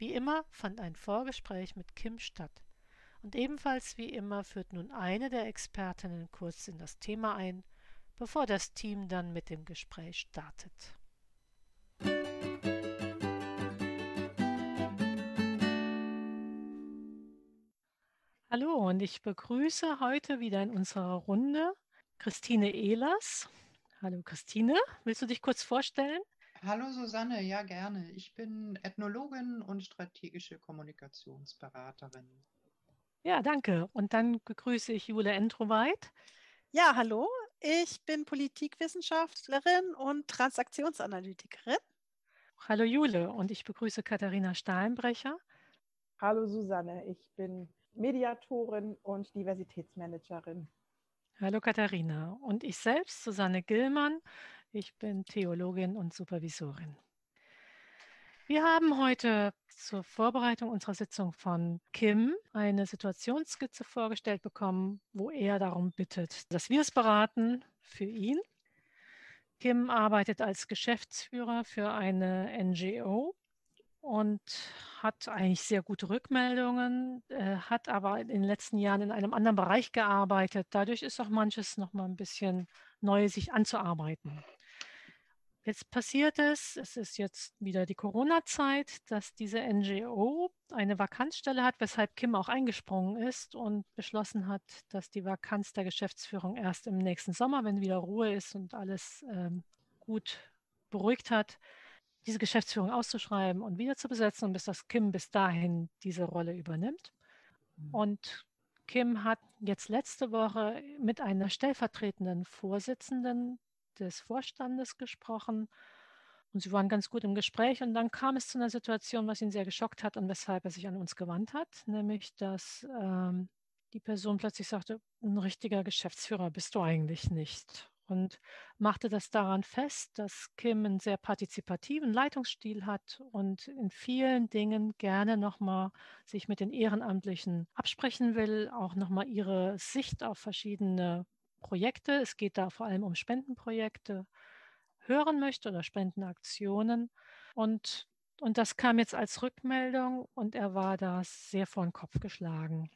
Wie immer fand ein Vorgespräch mit Kim statt. Und ebenfalls wie immer führt nun eine der Expertinnen kurz in das Thema ein, bevor das Team dann mit dem Gespräch startet. Hallo und ich begrüße heute wieder in unserer Runde Christine Ehlers. Hallo Christine, willst du dich kurz vorstellen? Hallo Susanne, ja gerne. Ich bin Ethnologin und strategische Kommunikationsberaterin. Ja, danke. Und dann begrüße ich Jule Entroweit. Ja, hallo. Ich bin Politikwissenschaftlerin und Transaktionsanalytikerin. Hallo Jule und ich begrüße Katharina Stahlenbrecher. Hallo Susanne, ich bin Mediatorin und Diversitätsmanagerin. Hallo Katharina und ich selbst, Susanne Gillmann, ich bin Theologin und Supervisorin. Wir haben heute zur Vorbereitung unserer Sitzung von Kim eine Situationsskizze vorgestellt bekommen, wo er darum bittet, dass wir es beraten für ihn. Kim arbeitet als Geschäftsführer für eine NGO und hat eigentlich sehr gute Rückmeldungen, äh, hat aber in den letzten Jahren in einem anderen Bereich gearbeitet. Dadurch ist auch manches noch mal ein bisschen neu, sich anzuarbeiten. Jetzt passiert es, es ist jetzt wieder die Corona-Zeit, dass diese NGO eine Vakanzstelle hat, weshalb Kim auch eingesprungen ist und beschlossen hat, dass die Vakanz der Geschäftsführung erst im nächsten Sommer, wenn wieder Ruhe ist und alles ähm, gut beruhigt hat, diese Geschäftsführung auszuschreiben und wieder zu besetzen und bis das Kim bis dahin diese Rolle übernimmt. Mhm. Und Kim hat jetzt letzte Woche mit einer stellvertretenden Vorsitzenden des Vorstandes gesprochen und sie waren ganz gut im Gespräch. Und dann kam es zu einer Situation, was ihn sehr geschockt hat und weshalb er sich an uns gewandt hat, nämlich dass ähm, die Person plötzlich sagte, ein richtiger Geschäftsführer bist du eigentlich nicht. Und machte das daran fest, dass Kim einen sehr partizipativen Leitungsstil hat und in vielen Dingen gerne nochmal sich mit den Ehrenamtlichen absprechen will, auch nochmal ihre Sicht auf verschiedene Projekte, es geht da vor allem um Spendenprojekte, hören möchte oder Spendenaktionen. Und, und das kam jetzt als Rückmeldung und er war da sehr vor den Kopf geschlagen.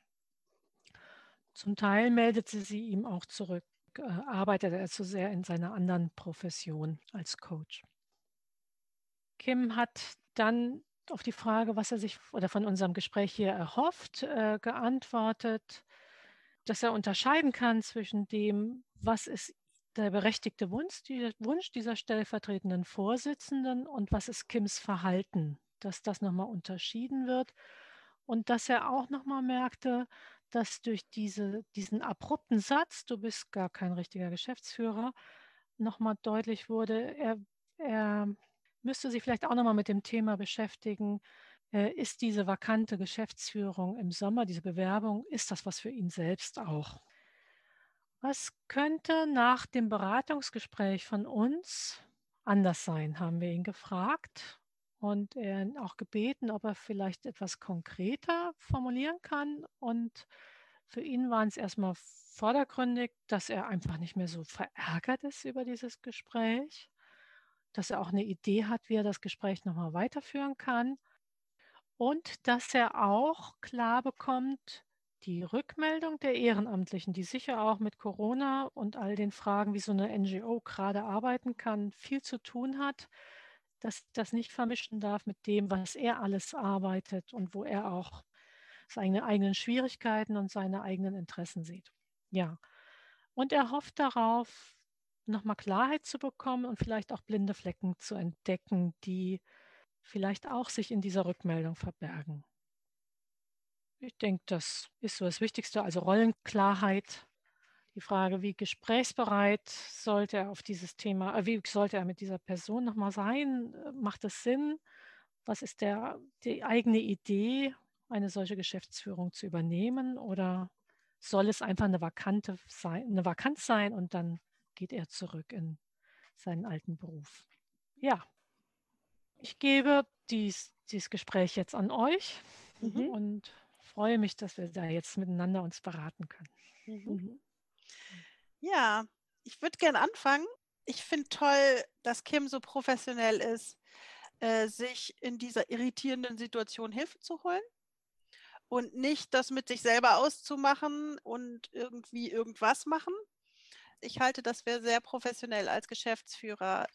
Zum Teil meldete sie ihm auch zurück, äh, arbeitete er zu sehr in seiner anderen Profession als Coach. Kim hat dann auf die Frage, was er sich oder von unserem Gespräch hier erhofft, äh, geantwortet, dass er unterscheiden kann zwischen dem, was ist der berechtigte Wunsch, die, Wunsch dieser stellvertretenden Vorsitzenden und was ist Kims Verhalten, dass das nochmal unterschieden wird. Und dass er auch nochmal merkte, dass durch diese, diesen abrupten Satz, du bist gar kein richtiger Geschäftsführer, nochmal deutlich wurde, er, er müsste sich vielleicht auch nochmal mit dem Thema beschäftigen, ist diese vakante Geschäftsführung im Sommer, diese Bewerbung, ist das was für ihn selbst auch? Was könnte nach dem Beratungsgespräch von uns anders sein, haben wir ihn gefragt und er auch gebeten, ob er vielleicht etwas konkreter formulieren kann. Und für ihn waren es erstmal vordergründig, dass er einfach nicht mehr so verärgert ist über dieses Gespräch, dass er auch eine Idee hat, wie er das Gespräch nochmal weiterführen kann und dass er auch klar bekommt, die Rückmeldung der Ehrenamtlichen, die sicher auch mit Corona und all den Fragen, wie so eine NGO gerade arbeiten kann, viel zu tun hat, dass das nicht vermischen darf mit dem, was er alles arbeitet und wo er auch seine eigenen Schwierigkeiten und seine eigenen Interessen sieht. Ja. Und er hofft darauf, nochmal Klarheit zu bekommen und vielleicht auch blinde Flecken zu entdecken, die vielleicht auch sich in dieser Rückmeldung verbergen. Ich denke, das ist so das Wichtigste, also Rollenklarheit. Die Frage, wie gesprächsbereit sollte er auf dieses Thema, äh, wie sollte er mit dieser Person nochmal sein? Macht es Sinn? Was ist der, die eigene Idee, eine solche Geschäftsführung zu übernehmen? Oder soll es einfach eine, Vakante sein, eine Vakanz sein und dann geht er zurück in seinen alten Beruf? Ja, ich gebe dies, dieses Gespräch jetzt an euch mhm. und freue mich, dass wir da jetzt miteinander uns beraten können. Mhm. mhm. Ja, ich würde gerne anfangen. Ich finde toll, dass Kim so professionell ist, äh, sich in dieser irritierenden Situation Hilfe zu holen und nicht das mit sich selber auszumachen und irgendwie irgendwas machen. Ich halte das für sehr professionell als Geschäftsführer,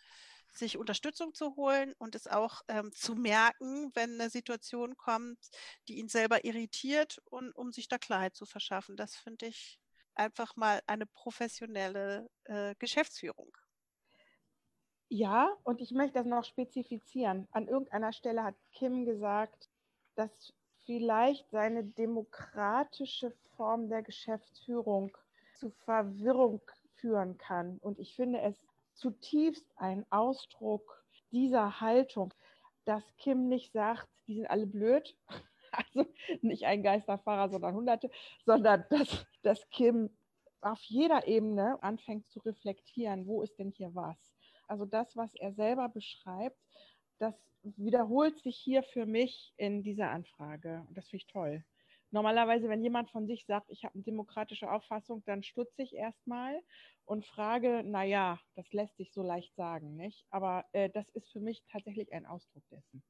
sich Unterstützung zu holen und es auch ähm, zu merken, wenn eine Situation kommt, die ihn selber irritiert und um sich da Klarheit zu verschaffen. Das finde ich einfach mal eine professionelle äh, Geschäftsführung. Ja, und ich möchte das noch spezifizieren. An irgendeiner Stelle hat Kim gesagt, dass vielleicht seine demokratische Form der Geschäftsführung zu Verwirrung führen kann. Und ich finde es zutiefst ein Ausdruck dieser Haltung, dass Kim nicht sagt, die sind alle blöd, also nicht ein Geisterfahrer, sondern Hunderte, sondern dass, dass Kim auf jeder Ebene anfängt zu reflektieren, wo ist denn hier was? Also das, was er selber beschreibt, das wiederholt sich hier für mich in dieser Anfrage. Und das finde ich toll. Normalerweise, wenn jemand von sich sagt, ich habe eine demokratische Auffassung, dann stutze ich erstmal und frage, naja, das lässt sich so leicht sagen, nicht? Aber äh, das ist für mich tatsächlich ein Ausdruck dessen.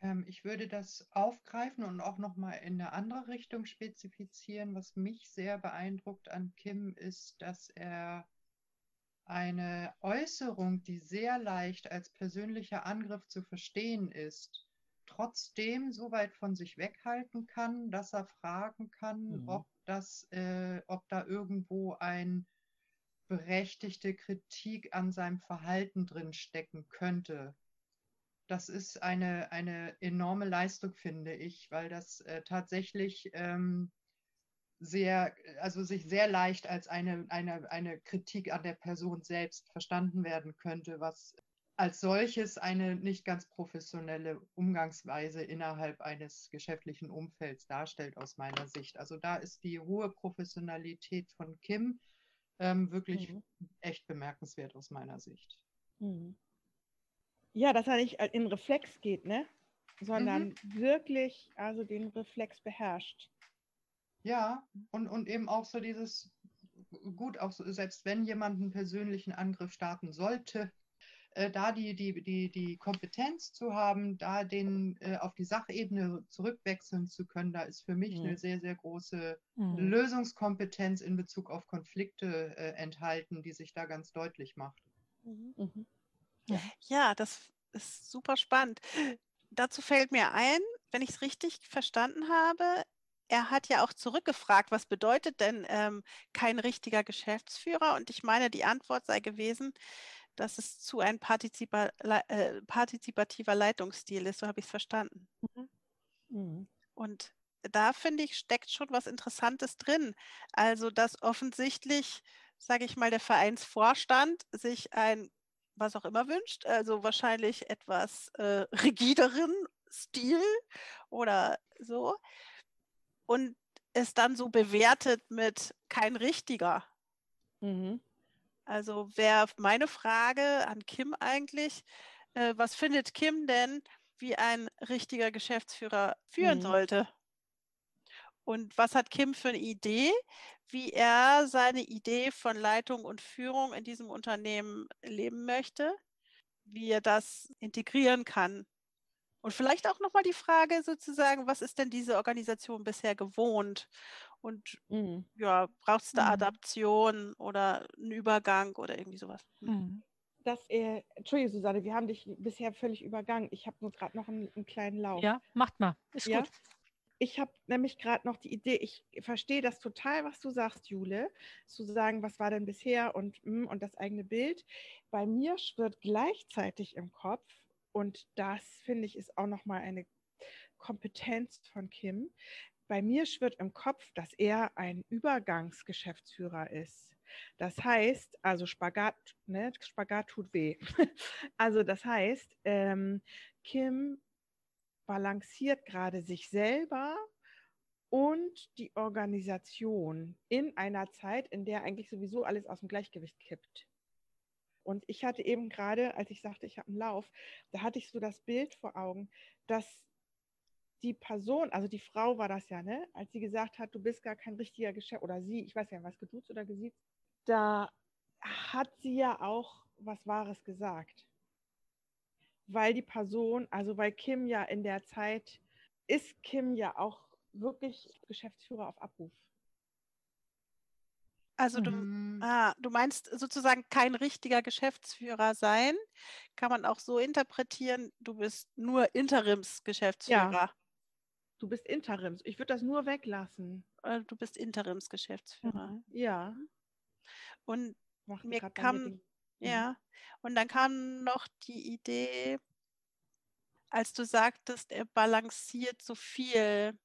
Ähm, ich würde das aufgreifen und auch nochmal in eine andere Richtung spezifizieren. Was mich sehr beeindruckt an Kim ist, dass er eine Äußerung, die sehr leicht als persönlicher Angriff zu verstehen ist, trotzdem so weit von sich weghalten kann, dass er fragen kann, mhm. ob das, äh, ob da irgendwo ein berechtigte Kritik an seinem Verhalten drin stecken könnte. Das ist eine, eine enorme Leistung, finde ich, weil das äh, tatsächlich ähm, sehr, also sich sehr leicht als eine, eine, eine Kritik an der Person selbst verstanden werden könnte, was als solches eine nicht ganz professionelle Umgangsweise innerhalb eines geschäftlichen Umfelds darstellt aus meiner Sicht. Also da ist die hohe Professionalität von Kim ähm, wirklich mhm. echt bemerkenswert aus meiner Sicht. Mhm. Ja, dass er nicht in Reflex geht, ne? Sondern mhm. wirklich also den Reflex beherrscht. Ja, und, und eben auch so dieses, gut, auch so, selbst wenn jemand einen persönlichen Angriff starten sollte, äh, da die, die, die, die Kompetenz zu haben, da den äh, auf die Sachebene zurückwechseln zu können, da ist für mich mhm. eine sehr, sehr große mhm. Lösungskompetenz in Bezug auf Konflikte äh, enthalten, die sich da ganz deutlich macht. Mhm. mhm. Ja. ja, das ist super spannend. Dazu fällt mir ein, wenn ich es richtig verstanden habe, er hat ja auch zurückgefragt, was bedeutet denn ähm, kein richtiger Geschäftsführer? Und ich meine, die Antwort sei gewesen, dass es zu ein partizipa äh, partizipativer Leitungsstil ist. So habe ich es verstanden. Mhm. Mhm. Und da finde ich, steckt schon was Interessantes drin. Also, dass offensichtlich, sage ich mal, der Vereinsvorstand sich ein, was auch immer wünscht, also wahrscheinlich etwas äh, rigideren Stil oder so und es dann so bewertet mit kein richtiger. Mhm. Also wäre meine Frage an Kim eigentlich, äh, was findet Kim denn, wie ein richtiger Geschäftsführer führen mhm. sollte? Und was hat Kim für eine Idee, wie er seine Idee von Leitung und Führung in diesem Unternehmen leben möchte, wie er das integrieren kann und vielleicht auch nochmal die Frage sozusagen, was ist denn diese Organisation bisher gewohnt? Und mhm. ja, braucht es da mhm. Adaption oder einen Übergang oder irgendwie sowas? Hm. Mhm. Das, äh, Entschuldige, Susanne, wir haben dich bisher völlig übergangen. Ich habe nur gerade noch einen, einen, kleinen Lauf. Ja, macht mal. Ist ja? gut. Ich habe nämlich gerade noch die Idee, ich verstehe das total, was du sagst, Jule, zu sagen, was war denn bisher und, hm, und das eigene Bild. Bei mir schwirrt gleichzeitig im Kopf, und das finde ich ist auch nochmal eine Kompetenz von Kim. Bei mir schwirrt im Kopf, dass er ein Übergangsgeschäftsführer ist. Das heißt, also Spagat, ne, Spagat tut weh. also das heißt, ähm, Kim balanciert gerade sich selber und die Organisation in einer Zeit, in der eigentlich sowieso alles aus dem Gleichgewicht kippt. Und ich hatte eben gerade, als ich sagte, ich habe einen Lauf, da hatte ich so das Bild vor Augen, dass die Person, also die Frau war das ja, ne, als sie gesagt hat, du bist gar kein richtiger Geschäft, oder sie, ich weiß ja, was geduzt oder gesiezt, da hat sie ja auch was Wahres gesagt. Weil die Person, also weil Kim ja in der Zeit, ist Kim ja auch wirklich Geschäftsführer auf Abruf. Also du, mhm. ah, du meinst sozusagen kein richtiger Geschäftsführer sein, kann man auch so interpretieren, du bist nur Interimsgeschäftsführer. Ja. Du bist Interims. Ich würde das nur weglassen. Äh, du bist Interimsgeschäftsführer. Mhm. Ja. Und Macht mir kam, mhm. ja, und dann kam noch die Idee, als du sagtest, er balanciert so viel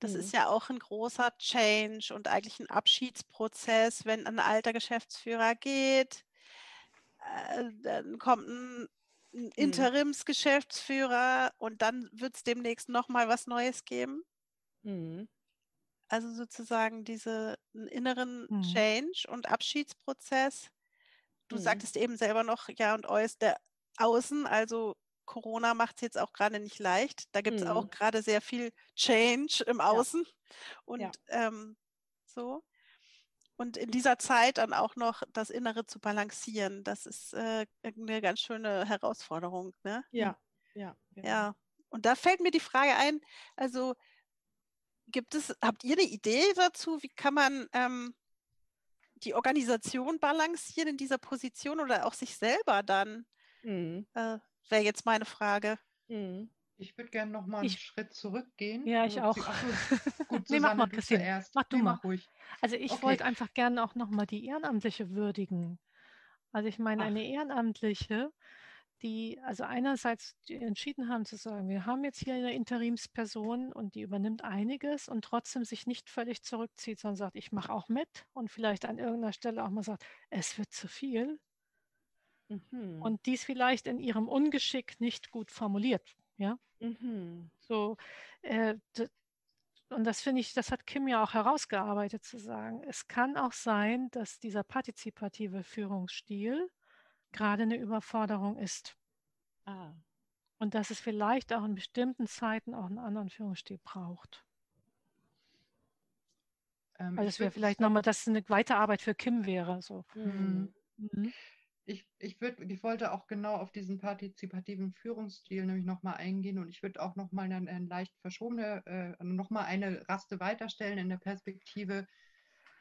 das mhm. ist ja auch ein großer Change und eigentlich ein Abschiedsprozess, wenn ein alter Geschäftsführer geht. Äh, dann kommt ein, ein mhm. Interimsgeschäftsführer und dann wird es demnächst nochmal was Neues geben. Mhm. Also sozusagen diesen inneren mhm. Change und Abschiedsprozess. Du mhm. sagtest eben selber noch, ja, und der Außen, also Corona macht es jetzt auch gerade nicht leicht. Da gibt es mhm. auch gerade sehr viel Change im Außen. Ja. Und ja. Ähm, so. Und in dieser Zeit dann auch noch das Innere zu balancieren, das ist äh, eine ganz schöne Herausforderung. Ne? Ja, ja. Genau. Ja. Und da fällt mir die Frage ein, also gibt es, habt ihr eine Idee dazu, wie kann man ähm, die Organisation balancieren in dieser Position oder auch sich selber dann? Mhm. Äh, wäre jetzt meine Frage. Mhm. Ich würde gerne noch mal einen ich, Schritt zurückgehen. Ja, ich also, auch. Achso, gut, nee, mach mal, Christine. Zuerst. Mach du nee, mal. Mach ruhig. Also ich okay. wollte einfach gerne auch noch mal die Ehrenamtliche würdigen. Also ich meine, Ach. eine Ehrenamtliche, die also einerseits entschieden haben zu sagen, wir haben jetzt hier eine Interimsperson und die übernimmt einiges und trotzdem sich nicht völlig zurückzieht, sondern sagt, ich mache auch mit und vielleicht an irgendeiner Stelle auch mal sagt, es wird zu viel. Mhm. Und dies vielleicht in ihrem Ungeschick nicht gut formuliert. Ja. Mhm. So, äh, und das finde ich, das hat Kim ja auch herausgearbeitet zu sagen. Es kann auch sein, dass dieser partizipative Führungsstil gerade eine Überforderung ist. Ah. Und dass es vielleicht auch in bestimmten Zeiten auch einen anderen Führungsstil braucht. Ähm, also es wäre vielleicht nochmal, dass es eine Weiterarbeit für Kim wäre. So. Mhm. Mhm ich, ich, würd, ich wollte auch genau auf diesen partizipativen Führungsstil nämlich nochmal eingehen und ich würde auch nochmal eine, eine leicht verschobene, äh, nochmal eine Raste weiterstellen in der Perspektive.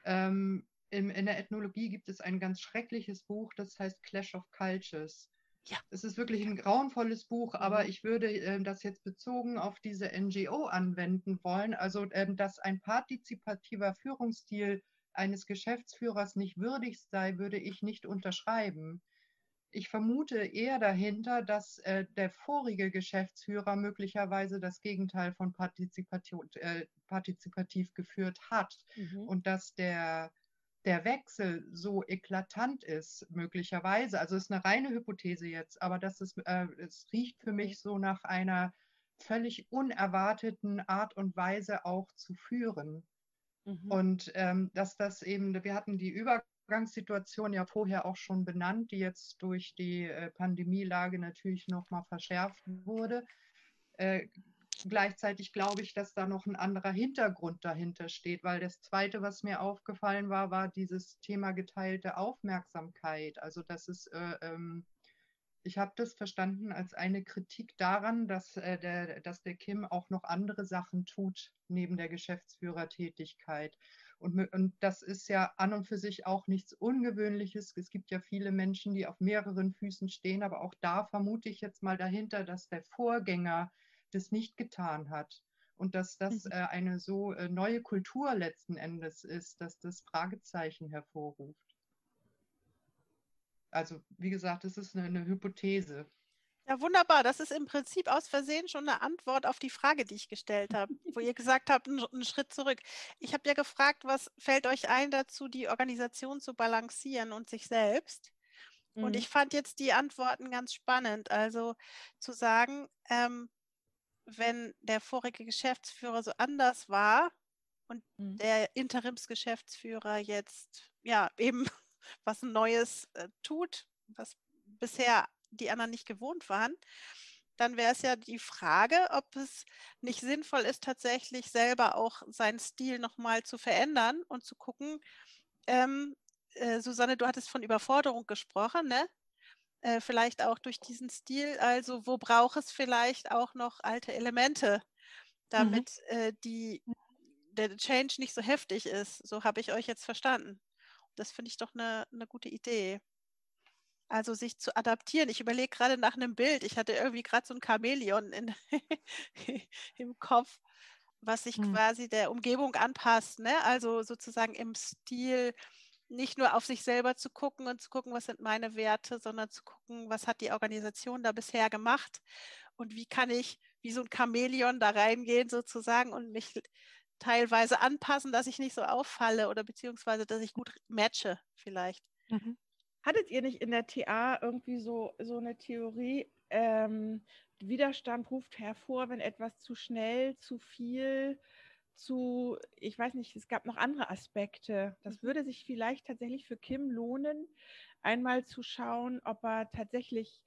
Ähm, in, in der Ethnologie gibt es ein ganz schreckliches Buch, das heißt Clash of Cultures. Ja. Es ist wirklich ein grauenvolles Buch, aber mhm. ich würde äh, das jetzt bezogen auf diese NGO anwenden wollen. Also, äh, dass ein partizipativer Führungsstil eines Geschäftsführers nicht würdig sei, würde ich nicht unterschreiben. Ich vermute eher dahinter, dass äh, der vorige Geschäftsführer möglicherweise das Gegenteil von partizipativ, äh, partizipativ geführt hat mhm. und dass der, der Wechsel so eklatant ist, möglicherweise. Also es ist eine reine Hypothese jetzt, aber das ist, äh, es riecht für mich so nach einer völlig unerwarteten Art und Weise auch zu führen. Mhm. Und ähm, dass das eben, wir hatten die Übergangssituation ja vorher auch schon benannt, die jetzt durch die äh, Pandemielage natürlich nochmal verschärft wurde. Äh, gleichzeitig glaube ich, dass da noch ein anderer Hintergrund dahinter steht, weil das Zweite, was mir aufgefallen war, war dieses Thema geteilte Aufmerksamkeit. Also dass es äh, ähm, ich habe das verstanden als eine Kritik daran, dass, äh, der, dass der Kim auch noch andere Sachen tut neben der Geschäftsführertätigkeit. Und, und das ist ja an und für sich auch nichts Ungewöhnliches. Es gibt ja viele Menschen, die auf mehreren Füßen stehen, aber auch da vermute ich jetzt mal dahinter, dass der Vorgänger das nicht getan hat und dass das mhm. äh, eine so äh, neue Kultur letzten Endes ist, dass das Fragezeichen hervorruft. Also wie gesagt, es ist eine, eine Hypothese. Ja, wunderbar. Das ist im Prinzip aus Versehen schon eine Antwort auf die Frage, die ich gestellt habe, wo ihr gesagt habt, einen Schritt zurück. Ich habe ja gefragt, was fällt euch ein dazu, die Organisation zu balancieren und sich selbst? Mhm. Und ich fand jetzt die Antworten ganz spannend. Also zu sagen, ähm, wenn der vorige Geschäftsführer so anders war und mhm. der Interimsgeschäftsführer jetzt ja eben was Neues äh, tut, was bisher die anderen nicht gewohnt waren, dann wäre es ja die Frage, ob es nicht sinnvoll ist, tatsächlich selber auch seinen Stil nochmal zu verändern und zu gucken. Ähm, äh, Susanne, du hattest von Überforderung gesprochen, ne? Äh, vielleicht auch durch diesen Stil. Also wo braucht es vielleicht auch noch alte Elemente, damit mhm. äh, die, der Change nicht so heftig ist? So habe ich euch jetzt verstanden. Das finde ich doch eine, eine gute Idee. Also sich zu adaptieren. Ich überlege gerade nach einem Bild. Ich hatte irgendwie gerade so ein Chamäleon in, im Kopf, was sich hm. quasi der Umgebung anpasst. Ne? Also sozusagen im Stil nicht nur auf sich selber zu gucken und zu gucken, was sind meine Werte, sondern zu gucken, was hat die Organisation da bisher gemacht und wie kann ich wie so ein Chamäleon da reingehen sozusagen und mich teilweise anpassen, dass ich nicht so auffalle oder beziehungsweise, dass ich gut matche vielleicht. Mhm. Hattet ihr nicht in der TA irgendwie so, so eine Theorie, ähm, Widerstand ruft hervor, wenn etwas zu schnell, zu viel, zu, ich weiß nicht, es gab noch andere Aspekte. Das mhm. würde sich vielleicht tatsächlich für Kim lohnen, einmal zu schauen, ob er tatsächlich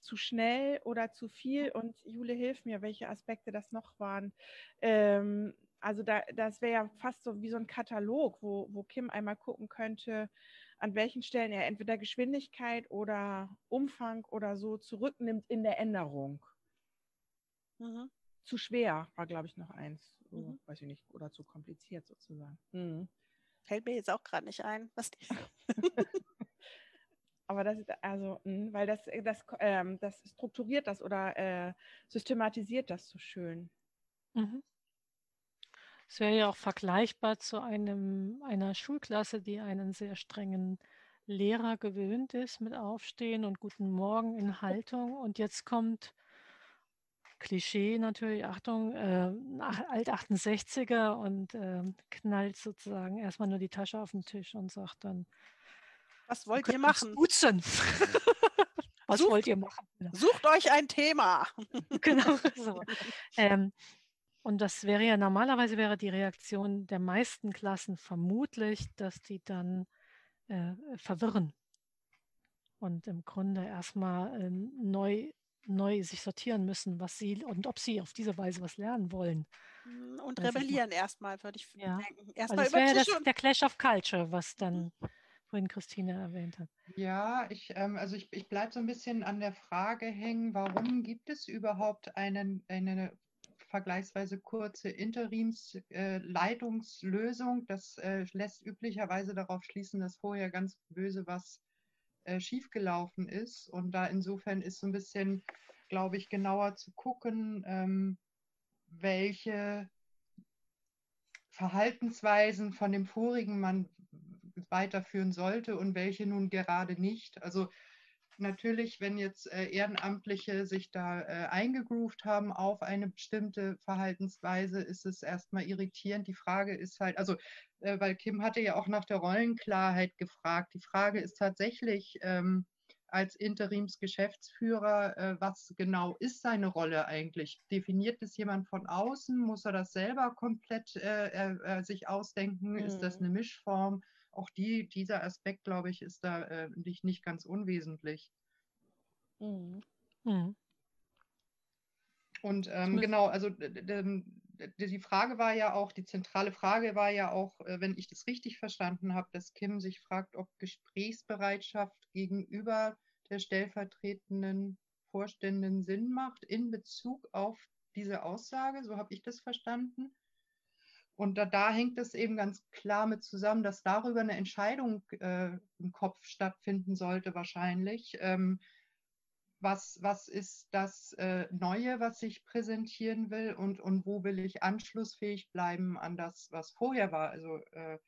zu schnell oder zu viel und Jule hilf mir, welche Aspekte das noch waren. Ähm, also da, das wäre ja fast so wie so ein Katalog, wo, wo Kim einmal gucken könnte, an welchen Stellen er entweder Geschwindigkeit oder Umfang oder so zurücknimmt in der Änderung. Mhm. Zu schwer war, glaube ich, noch eins. So, mhm. Weiß ich nicht. Oder zu kompliziert sozusagen. Mhm. Fällt mir jetzt auch gerade nicht ein. Was Aber das ist also, hm, weil das, das, ähm, das strukturiert das oder äh, systematisiert das so schön. Mhm. Es wäre ja auch vergleichbar zu einem, einer Schulklasse, die einen sehr strengen Lehrer gewöhnt ist mit Aufstehen und Guten Morgen in Haltung. Und jetzt kommt Klischee natürlich, Achtung, äh, Alt-68er und äh, knallt sozusagen erstmal nur die Tasche auf den Tisch und sagt dann, was wollt ihr machen? Duzen. Was sucht, wollt ihr machen? Sucht euch ein Thema. genau so. Ähm, und das wäre ja normalerweise wäre die Reaktion der meisten Klassen vermutlich, dass die dann äh, verwirren und im Grunde erstmal äh, neu, neu sich sortieren müssen, was sie und ob sie auf diese Weise was lernen wollen. Hm, und rebellieren erstmal, würde ich ja. denken. Erstmal also das wäre das, der Clash of Culture, was dann mhm. vorhin Christine erwähnt hat. Ja, ich, ähm, also ich, ich bleibe so ein bisschen an der Frage hängen, warum gibt es überhaupt einen, eine vergleichsweise kurze Interimsleitungslösung. Äh, das äh, lässt üblicherweise darauf schließen, dass vorher ganz böse was äh, schiefgelaufen ist. Und da insofern ist so ein bisschen, glaube ich, genauer zu gucken, ähm, welche Verhaltensweisen von dem vorigen man weiterführen sollte und welche nun gerade nicht. Also natürlich, wenn jetzt äh, Ehrenamtliche sich da äh, eingegroovt haben auf eine bestimmte Verhaltensweise, ist es erstmal irritierend. Die Frage ist halt, also, äh, weil Kim hatte ja auch nach der Rollenklarheit gefragt. Die Frage ist tatsächlich, ähm, als Interimsgeschäftsführer, äh, was genau ist seine Rolle eigentlich? Definiert es jemand von außen? Muss er das selber komplett äh, äh, sich ausdenken? Mhm. Ist das mhm. eine Mischform? Auch die, dieser Aspekt, glaube ich, ist da äh, nicht, nicht ganz unwesentlich. Mhm. Mhm. Und ähm, genau, also die Frage war ja auch, die zentrale Frage war ja auch, äh, wenn ich das richtig verstanden habe, dass Kim sich fragt, ob Gesprächsbereitschaft gegenüber der stellvertretenden Vorständin Sinn macht in Bezug auf diese Aussage. So habe ich das verstanden. Und da, da, hängt es eben ganz klar mit zusammen, dass darüber eine Entscheidung äh, im Kopf stattfinden sollte wahrscheinlich. Ähm, was, was ist das äh, Neue, was ich präsentieren will und, und wo will ich anschlussfähig bleiben an das, was vorher war? Also äh,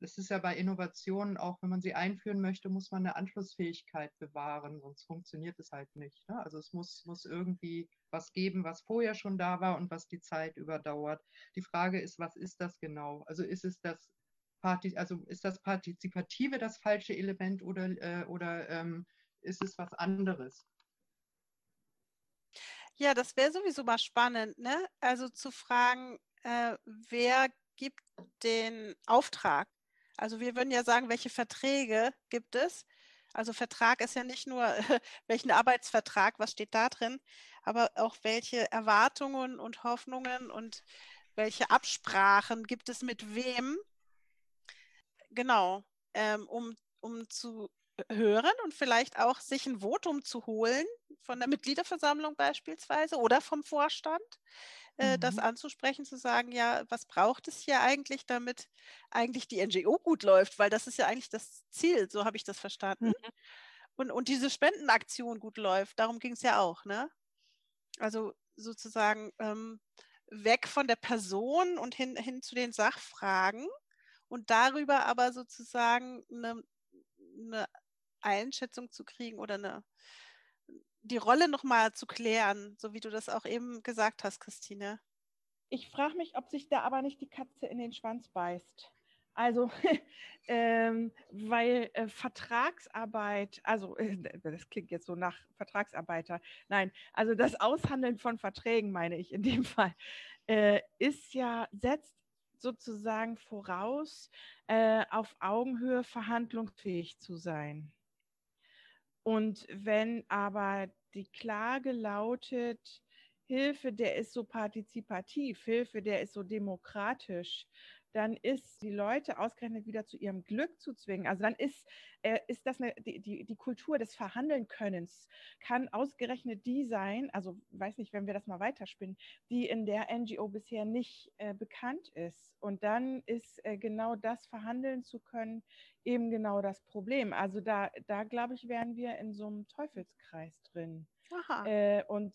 das ist ja bei Innovationen auch, wenn man sie einführen möchte, muss man eine Anschlussfähigkeit bewahren, sonst funktioniert es halt nicht. Ne? Also es muss, muss irgendwie was geben, was vorher schon da war und was die Zeit überdauert. Die Frage ist, was ist das genau? Also ist es das also ist das Partizipative das falsche Element oder, äh, oder ähm, ist es was anderes? Ja, das wäre sowieso mal spannend, ne? Also zu fragen, äh, wer gibt den Auftrag? Also wir würden ja sagen, welche Verträge gibt es? Also Vertrag ist ja nicht nur, welchen Arbeitsvertrag, was steht da drin, aber auch welche Erwartungen und Hoffnungen und welche Absprachen gibt es mit wem? Genau, ähm, um, um zu hören und vielleicht auch sich ein Votum zu holen von der Mitgliederversammlung beispielsweise oder vom Vorstand, äh, mhm. das anzusprechen, zu sagen, ja, was braucht es hier eigentlich, damit eigentlich die NGO gut läuft, weil das ist ja eigentlich das Ziel, so habe ich das verstanden. Mhm. Und, und diese Spendenaktion gut läuft, darum ging es ja auch, ne? Also sozusagen ähm, weg von der Person und hin, hin zu den Sachfragen und darüber aber sozusagen eine, eine Einschätzung zu kriegen oder eine, die Rolle nochmal zu klären, so wie du das auch eben gesagt hast, Christine. Ich frage mich, ob sich da aber nicht die Katze in den Schwanz beißt. Also, ähm, weil äh, Vertragsarbeit, also äh, das klingt jetzt so nach Vertragsarbeiter, nein, also das Aushandeln von Verträgen, meine ich in dem Fall, äh, ist ja, setzt sozusagen voraus, äh, auf Augenhöhe verhandlungsfähig zu sein. Und wenn aber die Klage lautet, Hilfe, der ist so partizipativ, Hilfe, der ist so demokratisch, dann ist die Leute ausgerechnet wieder zu ihrem Glück zu zwingen. Also dann ist, äh, ist das eine, die, die, die Kultur des Verhandeln-Könnens, kann ausgerechnet die sein, also weiß nicht, wenn wir das mal weiterspinnen, die in der NGO bisher nicht äh, bekannt ist. Und dann ist äh, genau das verhandeln zu können eben genau das Problem. Also da, da glaube ich, wären wir in so einem Teufelskreis drin. Äh, und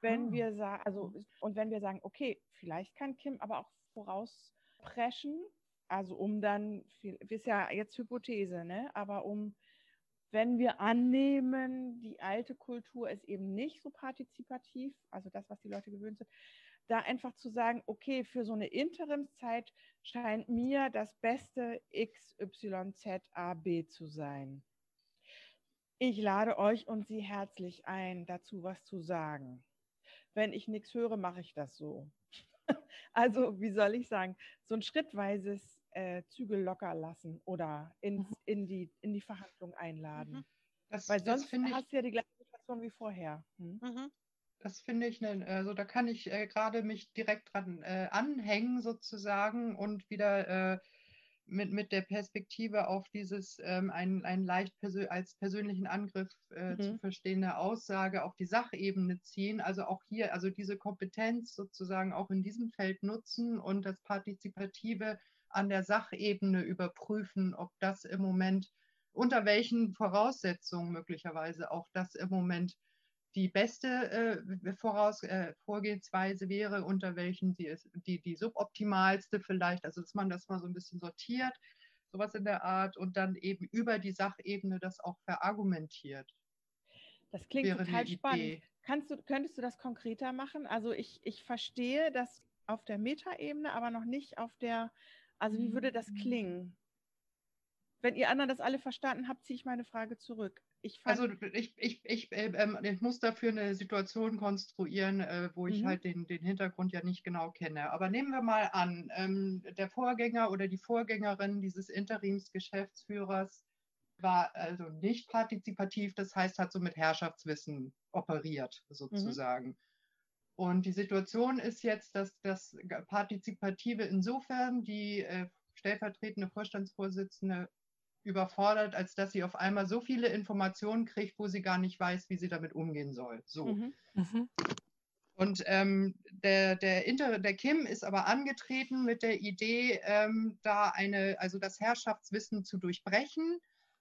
wenn ah. wir sagen, also und wenn wir sagen, okay, vielleicht kann Kim aber auch voraus preschen, also um dann, ist ja jetzt Hypothese, ne? aber um, wenn wir annehmen, die alte Kultur ist eben nicht so partizipativ, also das, was die Leute gewöhnt sind, da einfach zu sagen, okay, für so eine Interimszeit scheint mir das beste XYZAB zu sein. Ich lade euch und Sie herzlich ein, dazu was zu sagen. Wenn ich nichts höre, mache ich das so. Also, wie soll ich sagen, so ein schrittweises äh, Zügel locker lassen oder ins, mhm. in, die, in die Verhandlung einladen. Mhm. Das, Weil sonst hast du ja die gleiche Situation wie vorher. Hm? Mhm. Das finde ich, ne, also da kann ich äh, gerade mich direkt dran äh, anhängen sozusagen und wieder äh, mit, mit der Perspektive auf dieses ähm, ein, ein leicht persö als persönlichen Angriff äh, mhm. zu verstehende Aussage auf die Sachebene ziehen. Also auch hier, also diese Kompetenz sozusagen auch in diesem Feld nutzen und das Partizipative an der Sachebene überprüfen, ob das im Moment, unter welchen Voraussetzungen möglicherweise auch das im Moment die beste äh, Voraus äh, Vorgehensweise wäre, unter welchen sie ist, die, die suboptimalste vielleicht, also dass man das mal so ein bisschen sortiert, sowas in der Art und dann eben über die Sachebene das auch verargumentiert. Das klingt wäre total spannend. Kannst du, könntest du das konkreter machen? Also ich, ich verstehe das auf der Metaebene, aber noch nicht auf der, also wie würde das klingen? Wenn ihr anderen das alle verstanden habt, ziehe ich meine Frage zurück. Ich also ich, ich, ich, äh, ähm, ich muss dafür eine Situation konstruieren, äh, wo ich mhm. halt den, den Hintergrund ja nicht genau kenne. Aber nehmen wir mal an, ähm, der Vorgänger oder die Vorgängerin dieses Interimsgeschäftsführers war also nicht partizipativ, das heißt, hat so mit Herrschaftswissen operiert sozusagen. Mhm. Und die Situation ist jetzt, dass das Partizipative insofern die äh, stellvertretende Vorstandsvorsitzende überfordert, als dass sie auf einmal so viele Informationen kriegt, wo sie gar nicht weiß, wie sie damit umgehen soll. So. Mhm. Mhm. Und ähm, der, der, Inter, der Kim ist aber angetreten mit der Idee, ähm, da eine, also das Herrschaftswissen zu durchbrechen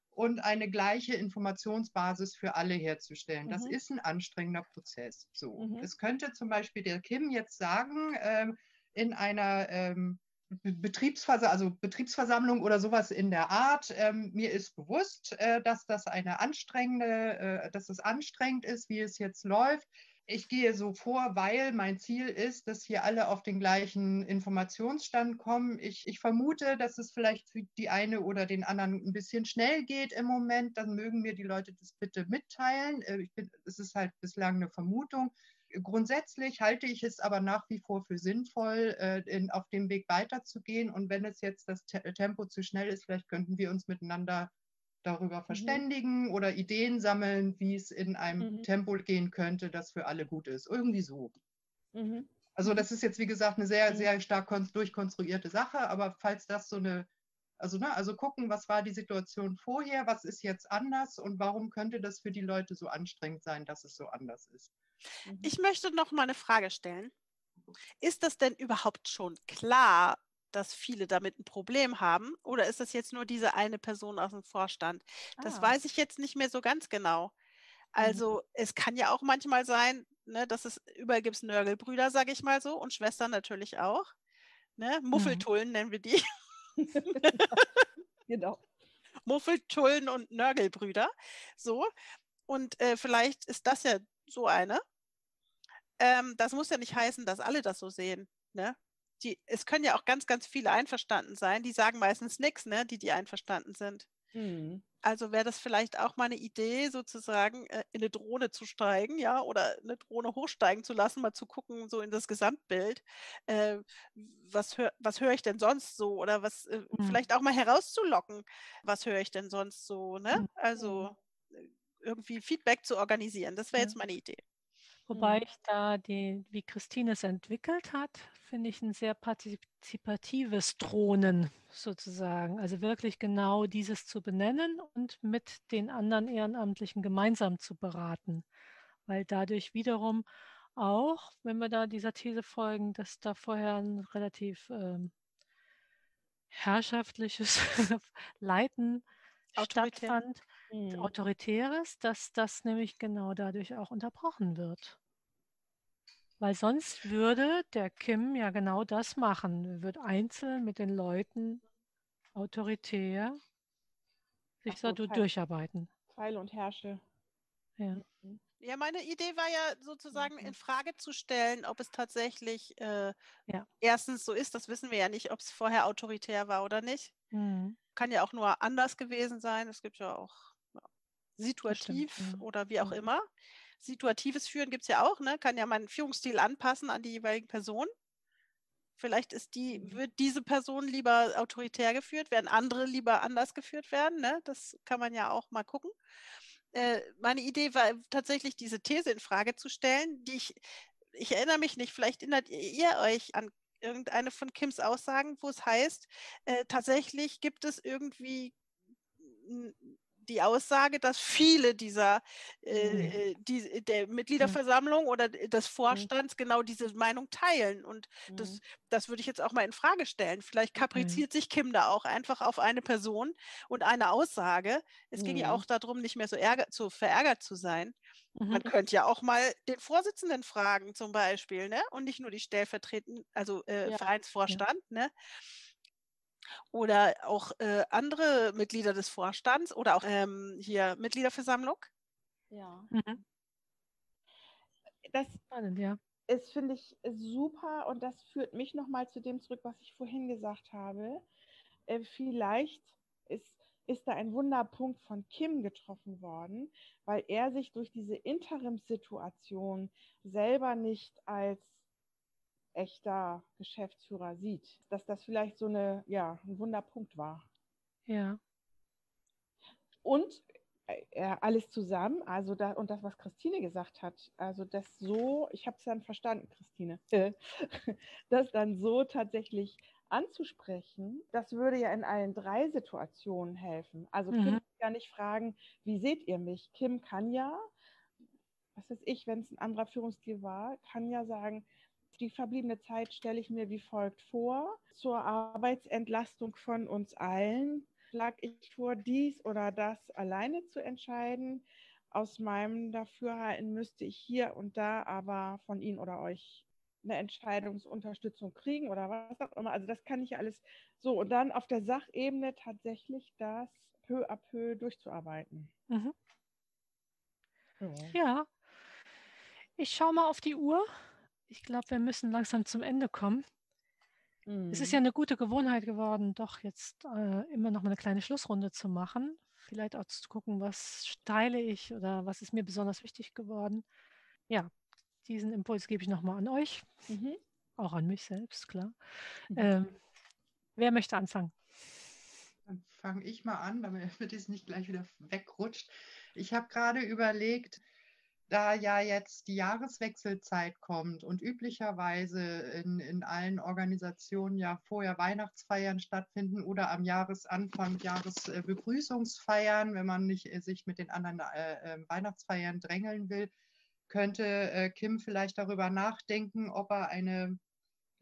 und eine gleiche Informationsbasis für alle herzustellen. Mhm. Das ist ein anstrengender Prozess. So. Mhm. Es könnte zum Beispiel der Kim jetzt sagen, ähm, in einer ähm, Betriebsversammlung, also Betriebsversammlung oder sowas in der Art. Ähm, mir ist bewusst, äh, dass das eine anstrengende, äh, dass es anstrengend ist, wie es jetzt läuft. Ich gehe so vor, weil mein Ziel ist, dass hier alle auf den gleichen Informationsstand kommen. Ich, ich vermute, dass es vielleicht für die eine oder den anderen ein bisschen schnell geht im Moment. Dann mögen mir die Leute das bitte mitteilen. Äh, ich bin, es ist halt bislang eine Vermutung. Grundsätzlich halte ich es aber nach wie vor für sinnvoll, äh, in, auf dem Weg weiterzugehen. Und wenn es jetzt das Te Tempo zu schnell ist, vielleicht könnten wir uns miteinander darüber mhm. verständigen mhm. oder Ideen sammeln, wie es in einem mhm. Tempo gehen könnte, das für alle gut ist. Irgendwie so. Mhm. Also das ist jetzt, wie gesagt, eine sehr, mhm. sehr stark durchkonstruierte Sache, aber falls das so eine, also, ne, also gucken, was war die Situation vorher, was ist jetzt anders und warum könnte das für die Leute so anstrengend sein, dass es so anders ist. Mhm. Ich möchte noch mal eine Frage stellen. Ist das denn überhaupt schon klar, dass viele damit ein Problem haben? Oder ist das jetzt nur diese eine Person aus dem Vorstand? Das ah. weiß ich jetzt nicht mehr so ganz genau. Mhm. Also mhm. es kann ja auch manchmal sein, ne, dass es überall gibt Nörgelbrüder, sage ich mal so, und Schwestern natürlich auch. Ne? Mhm. Muffeltullen mhm. nennen wir die. genau. Muffeltullen und Nörgelbrüder. So. Und äh, vielleicht ist das ja so eine. Ähm, das muss ja nicht heißen, dass alle das so sehen. Ne? Die, es können ja auch ganz, ganz viele einverstanden sein. Die sagen meistens nichts, ne? die, die einverstanden sind. Mhm. Also wäre das vielleicht auch mal eine Idee, sozusagen äh, in eine Drohne zu steigen, ja, oder eine Drohne hochsteigen zu lassen, mal zu gucken, so in das Gesamtbild. Äh, was höre was hör ich denn sonst so? Oder was äh, mhm. vielleicht auch mal herauszulocken, was höre ich denn sonst so, ne? Mhm. Also irgendwie Feedback zu organisieren. Das wäre jetzt meine Idee. Wobei mhm. ich da die, wie Christine es entwickelt hat, finde ich ein sehr partizipatives Drohnen sozusagen. Also wirklich genau dieses zu benennen und mit den anderen Ehrenamtlichen gemeinsam zu beraten. Weil dadurch wiederum auch, wenn wir da dieser These folgen, dass da vorher ein relativ ähm, herrschaftliches Leiten Autoritär. stattfand, mhm. Autoritäres, dass das nämlich genau dadurch auch unterbrochen wird. Weil sonst würde der Kim ja genau das machen. Er wird einzeln mit den Leuten autoritär sich so, so durcharbeiten. Teile und herrsche. Ja. Mhm. Ja, meine Idee war ja sozusagen mhm. in Frage zu stellen, ob es tatsächlich äh, ja. erstens so ist, das wissen wir ja nicht, ob es vorher autoritär war oder nicht. Mhm. Kann ja auch nur anders gewesen sein. Es gibt ja auch situativ stimmt, ja. oder wie auch mhm. immer. Situatives Führen gibt es ja auch, ne? Kann ja meinen Führungsstil anpassen an die jeweiligen Personen. Vielleicht ist die, mhm. wird diese Person lieber autoritär geführt, werden andere lieber anders geführt werden. Ne? Das kann man ja auch mal gucken. Äh, meine Idee war tatsächlich, diese These in Frage zu stellen, die ich, ich erinnere mich nicht, vielleicht erinnert ihr euch an irgendeine von Kims Aussagen, wo es heißt, äh, tatsächlich gibt es irgendwie die Aussage, dass viele dieser äh, mhm. äh die, der mhm. Mitgliederversammlung oder des mhm. Vorstands genau diese Meinung teilen. Und das, das würde ich jetzt auch mal in Frage stellen. Vielleicht kapriziert sich Kim da auch einfach auf eine Person und eine Aussage. Es ging ja auch darum, nicht mehr so ärger, zu verärgert zu sein. Man könnte ja auch mal den Vorsitzenden fragen, zum Beispiel, ne? Und nicht nur die stellvertretenden, also äh, ja. Vereinsvorstand, ja. ne? Oder auch äh, andere Mitglieder des Vorstands oder auch ähm, hier Mitgliederversammlung? Ja. Mhm. Das Spannend, ja. ist, finde ich, super und das führt mich nochmal zu dem zurück, was ich vorhin gesagt habe. Äh, vielleicht ist, ist da ein Wunderpunkt von Kim getroffen worden, weil er sich durch diese Interimssituation selber nicht als echter Geschäftsführer sieht, dass das vielleicht so eine, ja, ein Wunderpunkt war. Ja. Und äh, alles zusammen, also da, und das, was Christine gesagt hat, also das so, ich habe es dann verstanden, Christine, das dann so tatsächlich anzusprechen, das würde ja in allen drei Situationen helfen. Also Kim mhm. kann ja nicht fragen, wie seht ihr mich? Kim kann ja, was weiß ich, wenn es ein anderer Führungsstil war, kann ja sagen, die verbliebene Zeit stelle ich mir wie folgt vor. Zur Arbeitsentlastung von uns allen schlage ich vor, dies oder das alleine zu entscheiden. Aus meinem Dafürhalten müsste ich hier und da aber von Ihnen oder euch eine Entscheidungsunterstützung kriegen oder was auch immer. Also das kann ich alles so. Und dann auf der Sachebene tatsächlich das peu à peu durchzuarbeiten. Mhm. Ja. ja. Ich schaue mal auf die Uhr. Ich glaube, wir müssen langsam zum Ende kommen. Mhm. Es ist ja mhm. eine gute Gewohnheit geworden, doch jetzt äh, immer noch mal eine kleine Schlussrunde zu machen. Vielleicht auch zu gucken, was teile ich oder was ist mir besonders wichtig geworden. Ja, diesen Impuls gebe ich nochmal an euch, mhm. auch an mich selbst, klar. Mhm. Ähm, wer möchte anfangen? Dann fange ich mal an, damit es nicht gleich wieder wegrutscht. Ich habe gerade überlegt, da ja jetzt die Jahreswechselzeit kommt und üblicherweise in, in allen Organisationen ja vorher Weihnachtsfeiern stattfinden oder am Jahresanfang Jahresbegrüßungsfeiern, wenn man nicht äh, sich mit den anderen äh, äh, Weihnachtsfeiern drängeln will, könnte Kim vielleicht darüber nachdenken, ob er eine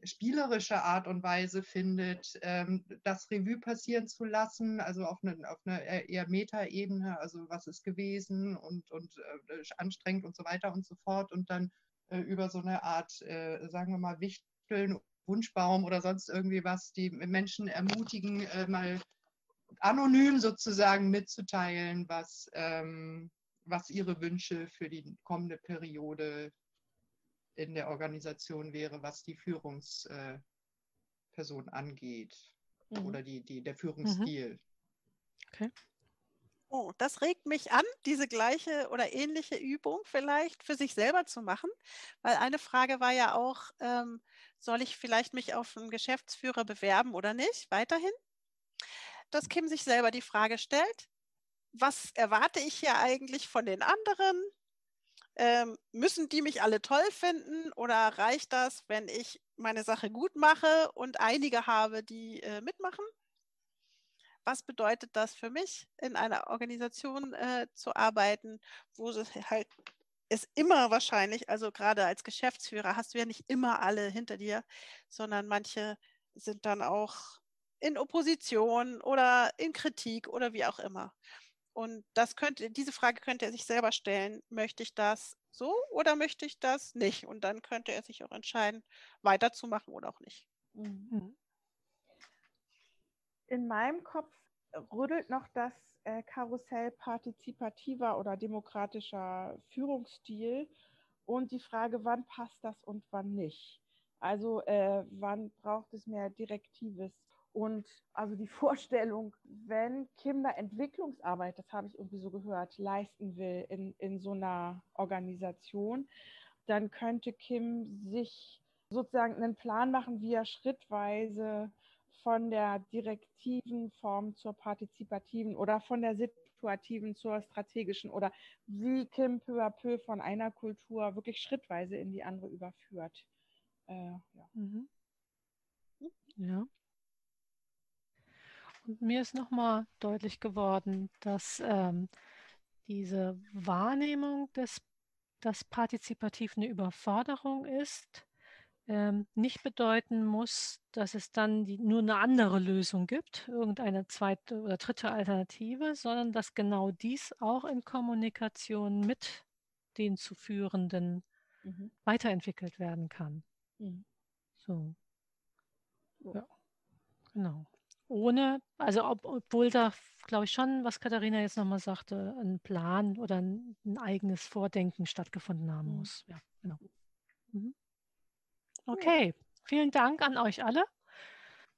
spielerische Art und Weise findet, ähm, das Revue passieren zu lassen, also auf eine, auf eine eher Metaebene, also was ist gewesen und, und äh, anstrengend und so weiter und so fort und dann äh, über so eine Art, äh, sagen wir mal, Wichteln, Wunschbaum oder sonst irgendwie was, die Menschen ermutigen, äh, mal anonym sozusagen mitzuteilen, was, ähm, was ihre Wünsche für die kommende Periode in der Organisation wäre, was die Führungsperson äh, angeht mhm. oder die, die, der Führungsstil. Mhm. Okay. Oh, das regt mich an, diese gleiche oder ähnliche Übung vielleicht für sich selber zu machen, weil eine Frage war ja auch, ähm, soll ich vielleicht mich auf einen Geschäftsführer bewerben oder nicht, weiterhin? Dass Kim sich selber die Frage stellt, was erwarte ich hier eigentlich von den anderen? Ähm, müssen die mich alle toll finden oder reicht das, wenn ich meine Sache gut mache und einige habe, die äh, mitmachen? Was bedeutet das für mich, in einer Organisation äh, zu arbeiten, wo es halt es immer wahrscheinlich, also gerade als Geschäftsführer hast du ja nicht immer alle hinter dir, sondern manche sind dann auch in Opposition oder in Kritik oder wie auch immer. Und das könnte, diese Frage könnte er sich selber stellen. Möchte ich das so oder möchte ich das nicht? Und dann könnte er sich auch entscheiden, weiterzumachen oder auch nicht. Mhm. In meinem Kopf rüttelt noch das äh, Karussell partizipativer oder demokratischer Führungsstil und die Frage, wann passt das und wann nicht. Also äh, wann braucht es mehr Direktives und also die Vorstellung, wenn Kim da Entwicklungsarbeit, das habe ich irgendwie so gehört, leisten will in, in so einer Organisation, dann könnte Kim sich sozusagen einen Plan machen, wie er schrittweise von der direktiven Form zur partizipativen oder von der situativen zur strategischen oder wie Kim peu à peu von einer Kultur wirklich schrittweise in die andere überführt. Äh, ja. Mhm. ja. Mir ist nochmal deutlich geworden, dass ähm, diese Wahrnehmung, des, dass partizipativ eine Überforderung ist, ähm, nicht bedeuten muss, dass es dann die, nur eine andere Lösung gibt, irgendeine zweite oder dritte Alternative, sondern dass genau dies auch in Kommunikation mit den zu Führenden mhm. weiterentwickelt werden kann. Mhm. So. Ja, genau ohne, also ob, obwohl da, glaube ich schon, was Katharina jetzt nochmal sagte, ein Plan oder ein, ein, eigenes Vordenken stattgefunden haben mhm. muss. Ja, genau. Mhm. Okay, vielen Dank an euch alle.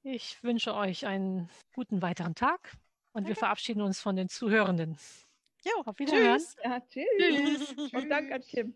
Ich wünsche euch einen guten weiteren Tag und wir verabschieden uns von den Zuhörenden. Jo, auf Wiederhören. Tschüss. Ja, tschüss. tschüss. Und Dank an Kim.